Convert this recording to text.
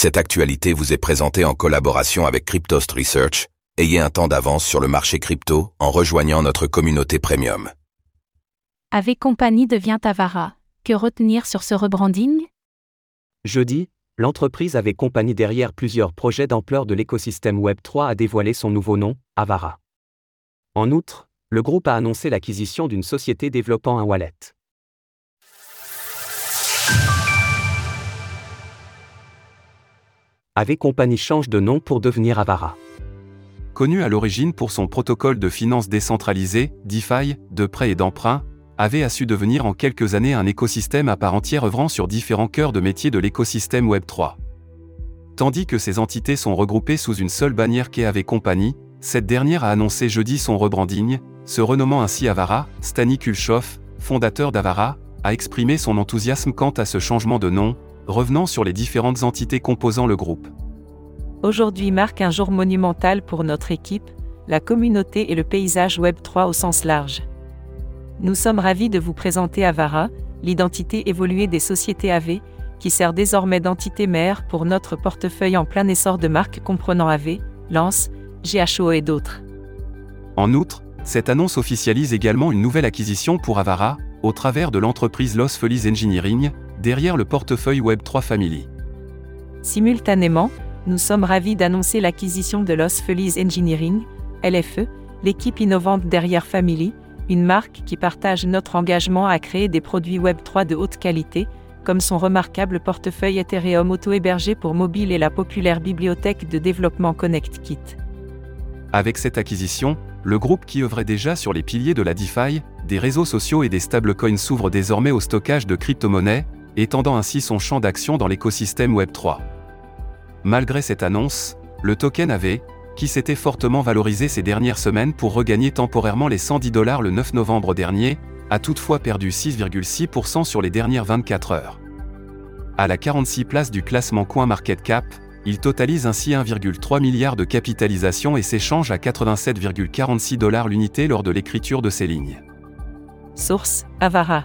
Cette actualité vous est présentée en collaboration avec Cryptost Research. Ayez un temps d'avance sur le marché crypto en rejoignant notre communauté premium. AV Company devient Avara. Que retenir sur ce rebranding? Jeudi, l'entreprise AV Company derrière plusieurs projets d'ampleur de l'écosystème Web3 a dévoilé son nouveau nom, Avara. En outre, le groupe a annoncé l'acquisition d'une société développant un wallet. AV Company change de nom pour devenir Avara. Connu à l'origine pour son protocole de finances décentralisé, DeFi, de prêt et d'emprunt, AV a su devenir en quelques années un écosystème à part entière œuvrant sur différents cœurs de métiers de l'écosystème Web3. Tandis que ces entités sont regroupées sous une seule bannière qu'est AV Company, cette dernière a annoncé jeudi son rebranding, se renommant ainsi Avara, Stani Kulshov, fondateur d'Avara, a exprimé son enthousiasme quant à ce changement de nom, revenant sur les différentes entités composant le groupe. Aujourd'hui marque un jour monumental pour notre équipe, la communauté et le paysage Web3 au sens large. Nous sommes ravis de vous présenter Avara, l'identité évoluée des sociétés AV, qui sert désormais d'entité mère pour notre portefeuille en plein essor de marques comprenant AV, Lance, GHO et d'autres. En outre, cette annonce officialise également une nouvelle acquisition pour Avara, au travers de l'entreprise Los Feliz Engineering, derrière le portefeuille Web3 Family. Simultanément, nous sommes ravis d'annoncer l'acquisition de Los Feliz Engineering, LFE, l'équipe innovante derrière Family, une marque qui partage notre engagement à créer des produits Web3 de haute qualité, comme son remarquable portefeuille Ethereum auto-hébergé pour mobile et la populaire bibliothèque de développement ConnectKit. Avec cette acquisition, le groupe qui œuvrait déjà sur les piliers de la DeFi, des réseaux sociaux et des stablecoins s'ouvre désormais au stockage de crypto-monnaies, étendant ainsi son champ d'action dans l'écosystème Web3. Malgré cette annonce, le token avait, qui s'était fortement valorisé ces dernières semaines pour regagner temporairement les 110 dollars le 9 novembre dernier, a toutefois perdu 6,6% sur les dernières 24 heures. À la 46 place du classement CoinMarketCap, il totalise ainsi 1,3 milliard de capitalisation et s'échange à 87,46 dollars l'unité lors de l'écriture de ces lignes. Source Avara.